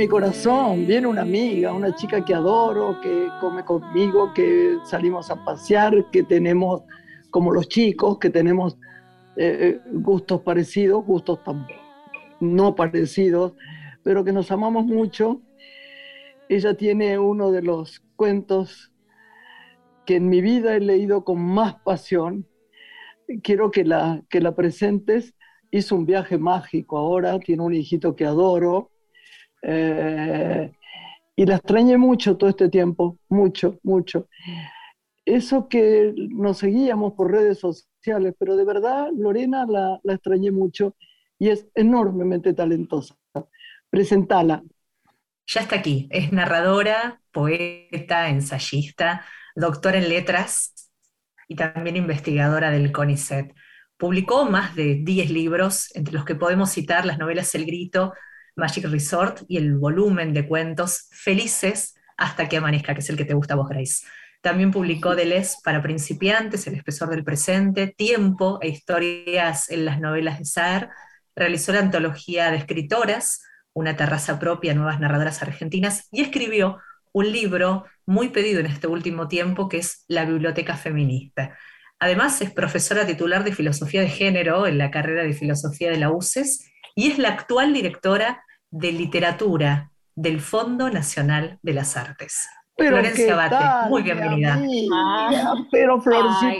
Mi corazón, viene una amiga, una chica que adoro, que come conmigo, que salimos a pasear, que tenemos, como los chicos, que tenemos eh, eh, gustos parecidos, gustos no parecidos, pero que nos amamos mucho. Ella tiene uno de los cuentos que en mi vida he leído con más pasión. Quiero que la, que la presentes. Hizo un viaje mágico ahora, tiene un hijito que adoro. Eh, y la extrañé mucho todo este tiempo, mucho, mucho. Eso que nos seguíamos por redes sociales, pero de verdad Lorena la, la extrañé mucho y es enormemente talentosa. Presentala. Ya está aquí, es narradora, poeta, ensayista, doctora en letras y también investigadora del CONICET. Publicó más de 10 libros, entre los que podemos citar las novelas El Grito, Magic Resort y el volumen de cuentos Felices hasta que amanezca, que es el que te gusta a vos, Grace. También publicó Deleuze para principiantes, El espesor del presente, Tiempo e historias en las novelas de Saer. Realizó la antología de escritoras, Una terraza propia, nuevas narradoras argentinas, y escribió un libro muy pedido en este último tiempo que es La Biblioteca Feminista. Además, es profesora titular de Filosofía de Género en la carrera de Filosofía de la UCES y es la actual directora de Literatura del Fondo Nacional de las Artes. Pero Florencia ¿qué Abate, tal, muy mi bienvenida. amiga? Pero Florcita Ay,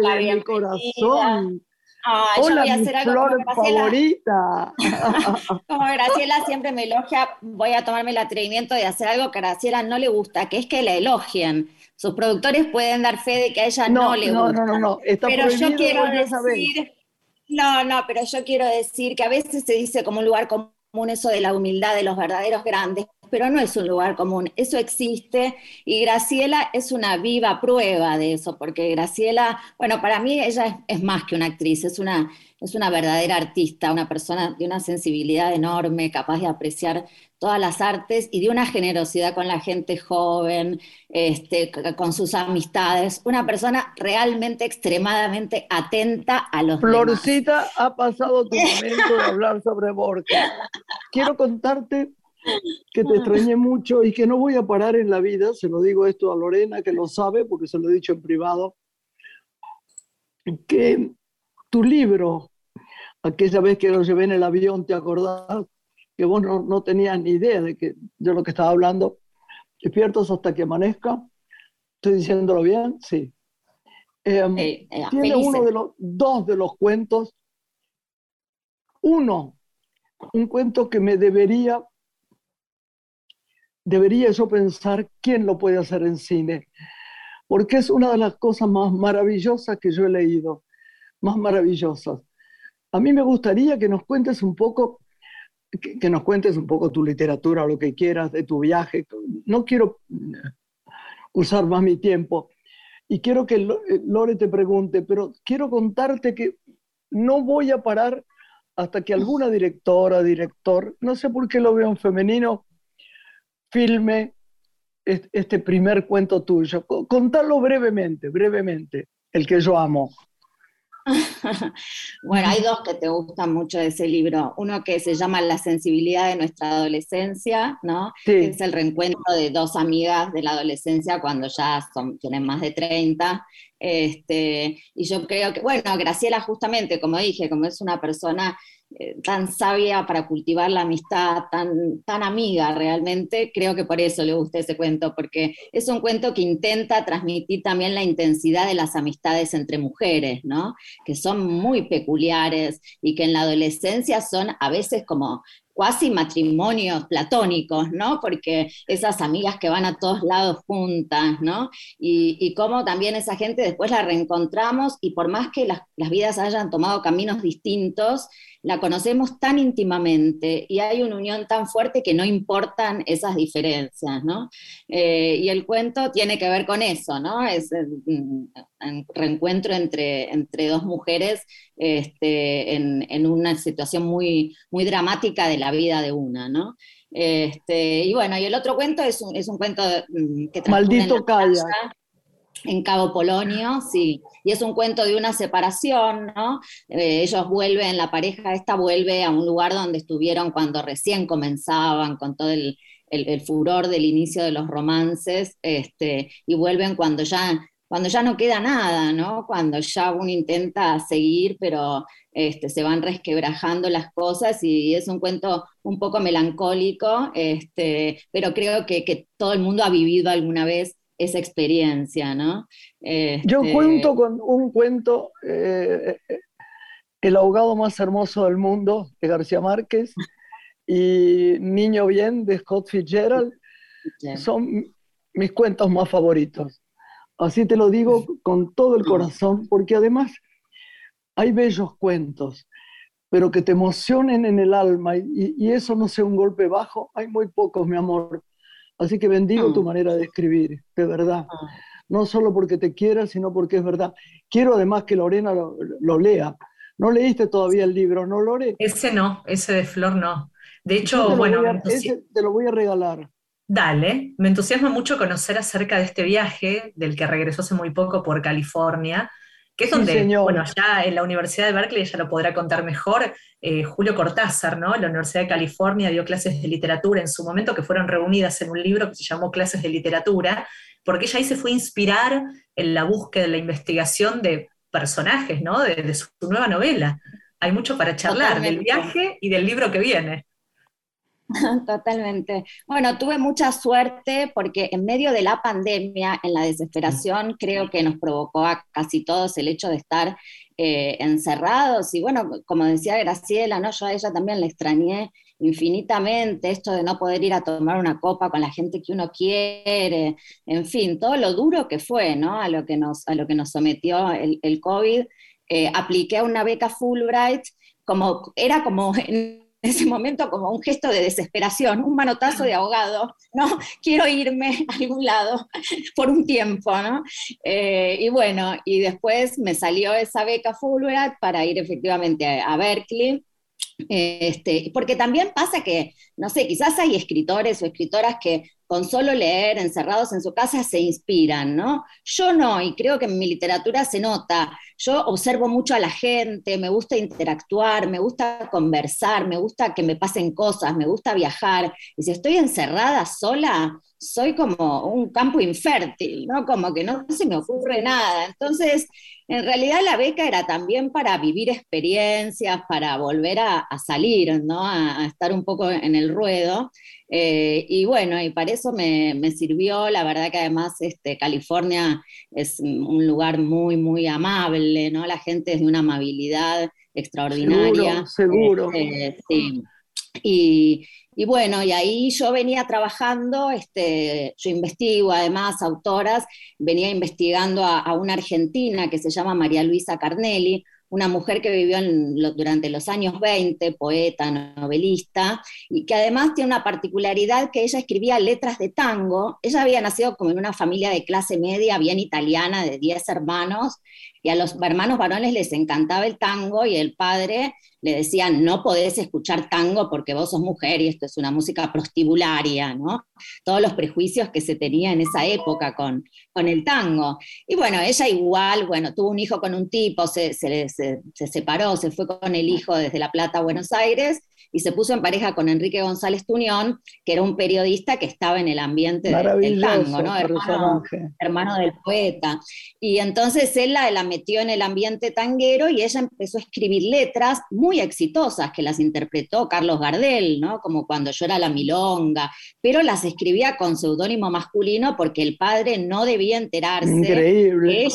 la de mi bienvenida. corazón. Ay, yo Hola, voy a mi hacer algo flor como Graciela, favorita. como Graciela siempre me elogia, voy a tomarme el atrevimiento de hacer algo que a Graciela no le gusta, que es que la elogien. Sus productores pueden dar fe de que a ella no, No, le no, gusta. no, no, no, está pero yo quiero decir, no, no, pero yo quiero decir que a veces se dice como un lugar común eso de la humildad de los verdaderos grandes, pero no es un lugar común, eso existe y Graciela es una viva prueba de eso, porque Graciela, bueno, para mí ella es, es más que una actriz, es una, es una verdadera artista, una persona de una sensibilidad enorme, capaz de apreciar todas las artes y de una generosidad con la gente joven, este, con sus amistades, una persona realmente extremadamente atenta a los demás. Florcita, ha pasado tu momento de hablar sobre Borges. Quiero contarte que te extrañé mucho y que no voy a parar en la vida, se lo digo esto a Lorena, que lo sabe porque se lo he dicho en privado, que tu libro, aquella vez que lo llevé en el avión, ¿te acordás? Que vos no, no tenías ni idea de, que, de lo que estaba hablando. Despiertos hasta que amanezca. ¿Estoy diciéndolo bien? Sí. Eh, eh, tiene felices. uno de los dos de los cuentos. Uno, un cuento que me debería, debería yo pensar quién lo puede hacer en cine. porque es una de las cosas más maravillosas que yo he leído, más maravillosas. A mí me gustaría que nos cuentes un poco, que, nos cuentes un poco tu literatura, lo que quieras, de tu viaje. No quiero eh, usar más mi tiempo y quiero que eh, Lore te pregunte, pero quiero contarte que no voy a parar hasta que alguna directora, director, no sé por qué lo veo en femenino, filme est- este primer cuento tuyo. Co- Contalo brevemente, brevemente, el que yo amo. Bueno, hay dos que te gustan mucho de ese libro. Uno que se llama La sensibilidad de nuestra adolescencia, ¿no? Sí. Es el reencuentro de dos amigas de la adolescencia cuando ya son, tienen más de 30. Este, y yo creo que, bueno, Graciela justamente, como dije, como es una persona eh, tan sabia para cultivar la amistad, tan, tan amiga realmente, creo que por eso le gusta ese cuento, porque es un cuento que intenta transmitir también la intensidad de las amistades entre mujeres, ¿no? que son muy peculiares y que en la adolescencia son a veces como cuasi matrimonios platónicos, ¿no? Porque esas amigas que van a todos lados juntas, ¿no? Y, cómo también esa gente después la reencontramos y por más que las vidas hayan tomado caminos distintos, la conocemos tan íntimamente y hay una unión tan fuerte que no importan esas diferencias, ¿no? Eh, y el cuento tiene que ver con eso, ¿no? Es eh, un un reencuentro entre, entre dos mujeres este, en, en una situación muy, muy dramática de la vida de una, ¿no? Este, y bueno, y el otro cuento es un, es un cuento mm, que Maldito la Calla. En Cabo Polonio, sí, y es un cuento de una separación, ¿no? Eh, ellos vuelven, la pareja esta vuelve a un lugar donde estuvieron cuando recién comenzaban, con todo el, furor del inicio de los romances, este, y vuelven cuando ya, cuando ya no queda nada, ¿no? Cuando ya uno intenta seguir, pero este, se van resquebrajando las cosas y es un cuento un poco melancólico, este, pero creo que, que todo el mundo ha vivido alguna vez esa experiencia, ¿no? Yo Este, cuento con un cuento, eh, eh, El ahogado más hermoso del mundo, de García Márquez, y Niño Bien, de Scott Fitzgerald, son mis cuentos más favoritos. Así te lo digo con todo el corazón, porque además hay bellos cuentos, pero que te emocionen en el alma y, y eso no sea un golpe bajo, hay muy pocos, mi amor. Así que bendigo Mm. tu manera de escribir, de verdad. No solo porque te quiera, sino porque es verdad. Quiero además que Lorena lo, lo lea. No leíste todavía el libro, ¿no, Lore? Ese no, ese de Flor no. De hecho, bueno, a- ese te lo voy a regalar. Dale, me entusiasma mucho conocer acerca de este viaje del que regresó hace muy poco por California, que es Sí, donde, señor. bueno, allá en la Universidad de Berkeley ella lo podrá contar mejor, eh, Julio Cortázar, ¿no? La Universidad de California dio clases de literatura en su momento que fueron reunidas en un libro que se llamó Clases de Literatura, porque ella ahí se fue a inspirar en la búsqueda, en la investigación de personajes, ¿no? De, de su nueva novela. Hay mucho para charlar del viaje y del libro que viene. Totalmente. Bueno, tuve mucha suerte porque en medio de la pandemia, en la desesperación, creo que nos provocó a casi todos el hecho de estar eh, encerrados. Y bueno, como decía Graciela, ¿no? Yo a ella también la extrañé infinitamente, esto de no poder ir a tomar una copa con la gente que uno quiere, en fin, todo lo duro que fue, ¿no? A lo que nos, a lo que nos sometió el, COVID. Eh, apliqué una beca Fulbright, como, era como ese momento como un gesto de desesperación, un manotazo de ahogado, ¿no? Quiero irme a algún lado por un tiempo, ¿no? Eh, y bueno, y después me salió esa beca Fulbright para ir efectivamente a, a Berkeley. Este, porque también pasa que, no sé, quizás hay escritores o escritoras que con solo leer, encerrados en su casa, se inspiran, ¿no? Yo no, y creo que en mi literatura se nota. Yo observo mucho a la gente, me gusta interactuar, me gusta conversar, me gusta que me pasen cosas, me gusta viajar. Y si estoy encerrada sola, soy como un campo infértil, ¿no? Como que no se me ocurre nada. Entonces, en realidad la beca era también para vivir experiencias, para volver a, salir, ¿no? A, estar un poco en el ruedo. Eh, y bueno, y para eso me, me, sirvió, la verdad que además este, California es un lugar muy, muy amable, ¿no? La gente es de una amabilidad extraordinaria. Seguro, seguro. Este, sí. Y, y bueno, y ahí yo venía trabajando, este, yo investigo además autoras, venía investigando a, a una argentina que se llama María Luisa Carnelli, una mujer que vivió en lo- durante los años 20, poeta, novelista, y que además tiene una particularidad que ella escribía letras de tango. Ella había nacido como en una familia de clase media, bien italiana, de 10 hermanos, y a los hermanos varones les encantaba el tango y el padre le decía, no podés escuchar tango porque vos sos mujer y esto es una música prostibularia, ¿no? Todos los prejuicios que se tenía en esa época con, con el tango. Y bueno, ella igual, bueno, tuvo un hijo con un tipo, se, se- se- se separó, se fue con el hijo desde La Plata a Buenos Aires y se puso en pareja con Enrique González Tuñón, que era un periodista que estaba en el ambiente de- del Maravilloso tango, ¿no? Hermano, personaje. hermano del poeta. Y entonces él la, la metió en el ambiente tanguero y ella empezó a escribir letras muy exitosas que las interpretó Carlos Gardel, ¿no? Como cuando yo era la milonga, pero las escribía con seudónimo masculino porque el padre no debía enterarse que Increíble. ella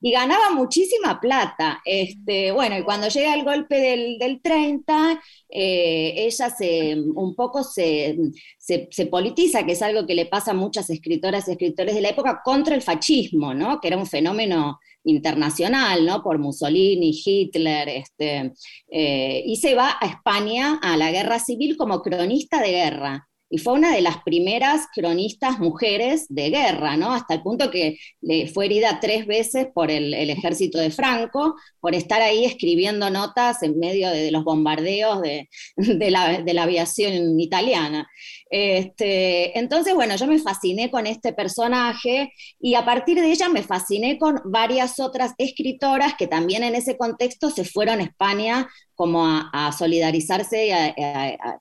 y ganaba muchísima plata. Este, bueno, y cuando llega el golpe del, del 30, eh, ella se, un poco se, se, politiza, que es algo que le pasa a muchas escritoras y escritores de la época, contra el fascismo, ¿no? que era un fenómeno internacional, ¿no? por Mussolini, Hitler, este, eh, y se va a España a la guerra civil como cronista de guerra. Y fue una de las primeras cronistas mujeres de guerra, ¿no? Hasta el punto que le fue herida tres veces por el, ejército de Franco, por estar ahí escribiendo notas en medio de, los bombardeos de la aviación italiana. Este, entonces, bueno, yo me fasciné con este personaje y a partir de ella me fasciné con varias otras escritoras que también en ese contexto se fueron a España como a, solidarizarse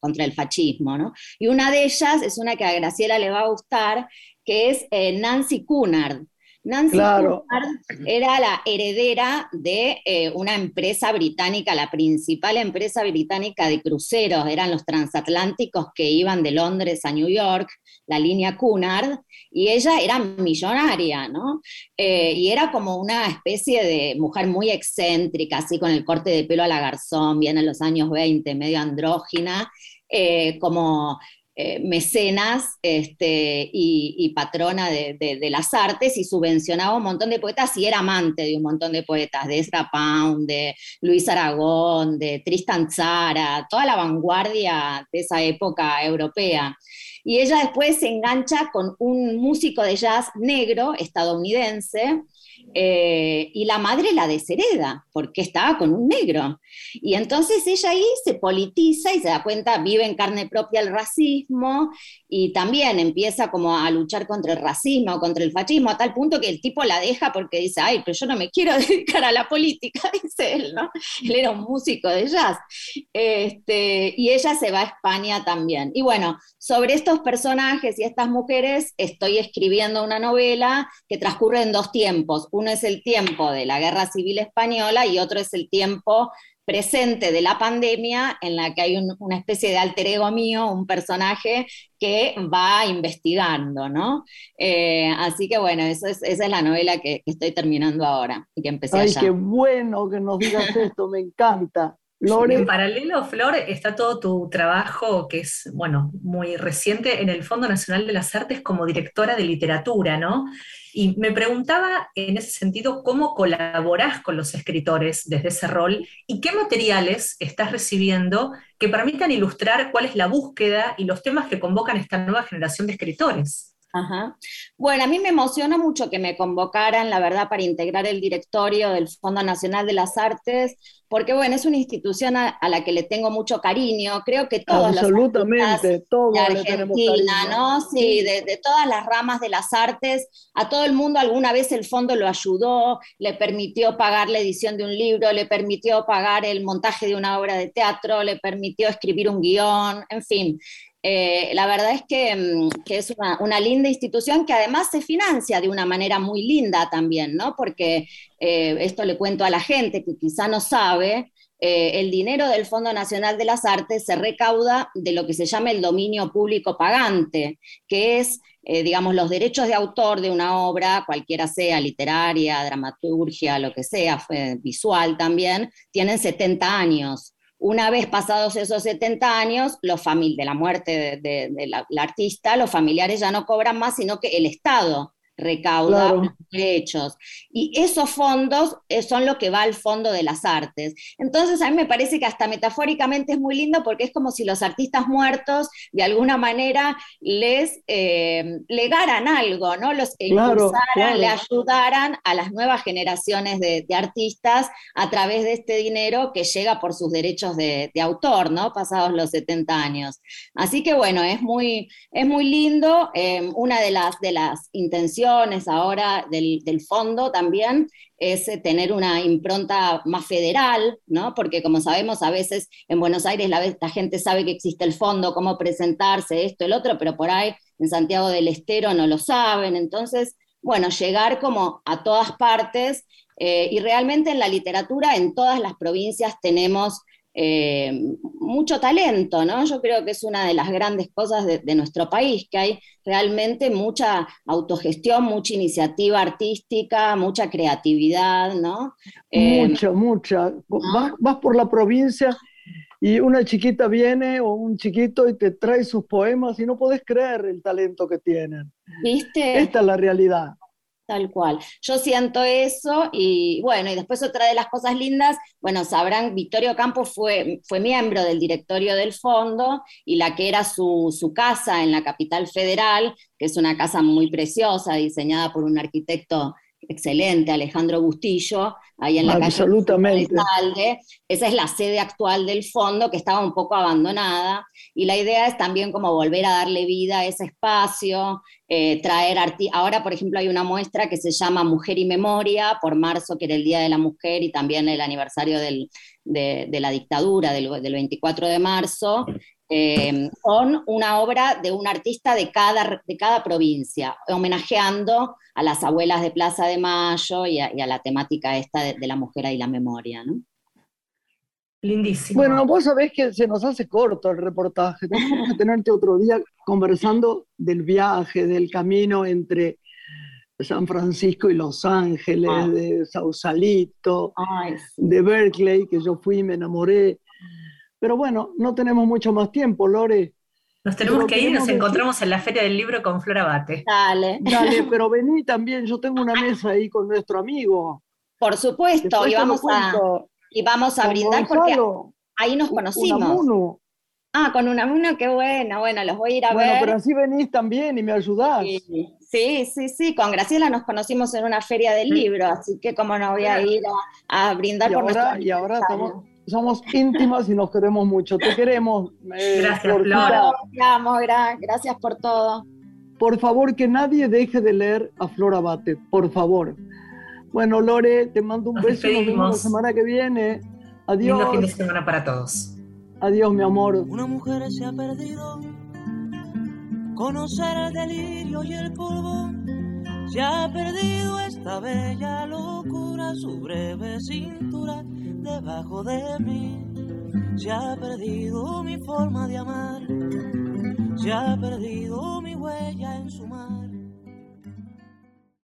contra el fascismo, ¿no? Y una de ellas es una que a Graciela le va a gustar, que es eh, Nancy Cunard. Nancy Claro. Cunard era la heredera de eh, una empresa británica, la principal empresa británica de cruceros, eran los transatlánticos que iban de Londres a New York, la línea Cunard, y ella era millonaria, ¿no? Eh, y era como una especie de mujer muy excéntrica, así con el corte de pelo a la garzón, bien en los años 20, medio andrógina, eh, como eh, mecenas este, y, patrona de, las artes y subvencionaba un montón de poetas y era amante de un montón de poetas, de Ezra Pound, de Luis Aragón, de Tristan Tzara, toda la vanguardia de esa época europea. Y ella después se engancha con un músico de jazz negro estadounidense eh, y la madre la deshereda porque estaba con un negro. Y entonces ella ahí se politiza y se da cuenta, vive en carne propia el racismo y también empieza como a luchar contra el racismo, contra el fascismo, a tal punto que el tipo la deja porque dice, ay, pero yo no me quiero dedicar a la política, dice él, ¿no? Él era un músico de jazz. Este, y ella se va a España también. Y bueno, sobre estos personajes y estas mujeres estoy escribiendo una novela que transcurre en dos tiempos. Uno es el tiempo de la Guerra Civil Española y otro es el tiempo presente de la pandemia en la que hay un- una especie de alter ego mío, un personaje que va investigando, ¿no? Eh, así que bueno, eso es- esa es la novela que, que estoy terminando ahora y que empecé Ay, allá. qué bueno que nos digas esto, me encanta. Lore, En paralelo, Flor, está todo tu trabajo, que es, bueno, muy reciente, en el Fondo Nacional de las Artes como directora de literatura, ¿no? Y me preguntaba en ese sentido cómo colaborás con los escritores desde ese rol y qué materiales estás recibiendo que permitan ilustrar cuál es la búsqueda y los temas que convocan esta nueva generación de escritores. Ajá. Bueno, a mí me emocionó mucho que me convocaran, la verdad, para integrar el directorio del Fondo Nacional de las Artes, porque bueno, es una institución a, a la que le tengo mucho cariño. Creo que todos los artistas absolutamente, todos de Argentina. ¿no? Sí, de, de todas las ramas de las artes, a todo el mundo alguna vez el fondo lo ayudó, le permitió pagar la edición de un libro, le permitió pagar el montaje de una obra de teatro, le permitió escribir un guion, en fin. Eh, la verdad es que, mm, es una, linda institución que además se financia de una manera muy linda también, ¿no? Porque eh, esto le cuento a la gente que quizá no sabe, eh, el dinero del Fondo Nacional de las Artes se recauda de lo que se llama el dominio público pagante, que es, digamos, los derechos de autor de una obra, cualquiera sea, literaria, dramaturgia, lo que sea, visual también, tienen 70 años. Una vez pasados esos 70 años, los de la muerte de, de artista, los familiares ya no cobran más, sino que el Estado recauda Claro. derechos. Y esos fondos eh, son lo que va al fondo de las artes. Entonces a mí me parece que hasta metafóricamente es muy lindo porque es como si los artistas muertos de alguna manera les eh, legaran algo, ¿no? Los Claro, impulsaran, claro. le ayudaran a las nuevas generaciones de, de artistas a través de este dinero que llega por sus derechos de, de autor, ¿no? Pasados los 70 años. Así que bueno, es muy, es muy lindo. eh, una de las, de las intenciones ahora del, del fondo también es eh, tener una impronta más federal, ¿no? Porque como sabemos, a veces en Buenos Aires la, gente sabe que existe el fondo, cómo presentarse, esto, el otro, pero por ahí en Santiago del Estero no lo saben. Entonces, bueno, llegar como a todas partes eh, y realmente en la literatura en todas las provincias tenemos eh, mucho talento, ¿no? Yo creo que es una de las grandes cosas de, de, nuestro país, que hay realmente mucha autogestión, mucha iniciativa artística, mucha creatividad, ¿no? Eh, mucha, mucha. Vas, vas, por la provincia y una chiquita viene o un chiquito y te trae sus poemas y no podés creer el talento que tienen. ¿Viste? Esta es la realidad. Tal cual. Yo siento eso y bueno, y después otra de las cosas lindas, bueno, sabrán, Victorio Campos fue, fue miembro del directorio del fondo y la que era su, su, casa en la capital federal, que es una casa muy preciosa, diseñada por un arquitecto excelente, Alejandro Bustillo, ahí en la Absolutamente. calle Esa es la sede actual del fondo, que estaba un poco abandonada, y la idea es también como volver a darle vida a ese espacio, eh, traer artistas. Ahora, por ejemplo, hay una muestra que se llama Mujer y Memoria, por marzo, que era el Día de la Mujer, y también el aniversario del, de, de, la dictadura del, del 24 de marzo, eh, con una obra de un artista de cada, de cada provincia, homenajeando a las abuelas de Plaza de Mayo y a, y a la temática esta de, de, la mujer y la memoria. ¿no? Lindísimo. Bueno, vos sabés que se nos hace corto el reportaje. Tenemos que tenerte otro día conversando del viaje, del camino entre San Francisco y Los Ángeles, ah. de Sausalito, Ay, sí. de Berkeley, que yo fui y me enamoré. Pero bueno, no tenemos mucho más tiempo, Lore. Nos tenemos que ir y nos encontramos en la Feria del Libro con Flor Abate. Dale. Dale, pero vení también, yo tengo una mesa ahí con nuestro amigo. Por supuesto, y vamos, a, y vamos a brindar porque ahí nos conocimos. Unamuno. Ah, con Unamuno, qué bueno, bueno, los voy a ir a bueno, ver. pero así venís también y me ayudás. Sí, sí, sí, sí, con Graciela nos conocimos en una feria del libro, así que como no voy a ir a, a brindar y por ahora, nuestro Y ahora estamos, somos íntimas y nos queremos mucho. Te queremos. Eh, gracias, Flor. Te amo, gracias por todo. Por favor, que nadie deje de leer a Flor Abate, por favor. Bueno, Lore, te mando un nos beso. Nos vemos la semana que viene. Adiós. Lindo fin de semana para todos. Adiós, mi amor. Una mujer se ha perdido. Conocer el delirio y el polvo. Se ha perdido esta bella locura, su breve cintura debajo de mí. Se ha perdido mi forma de amar. Se ha perdido mi huella en su mar.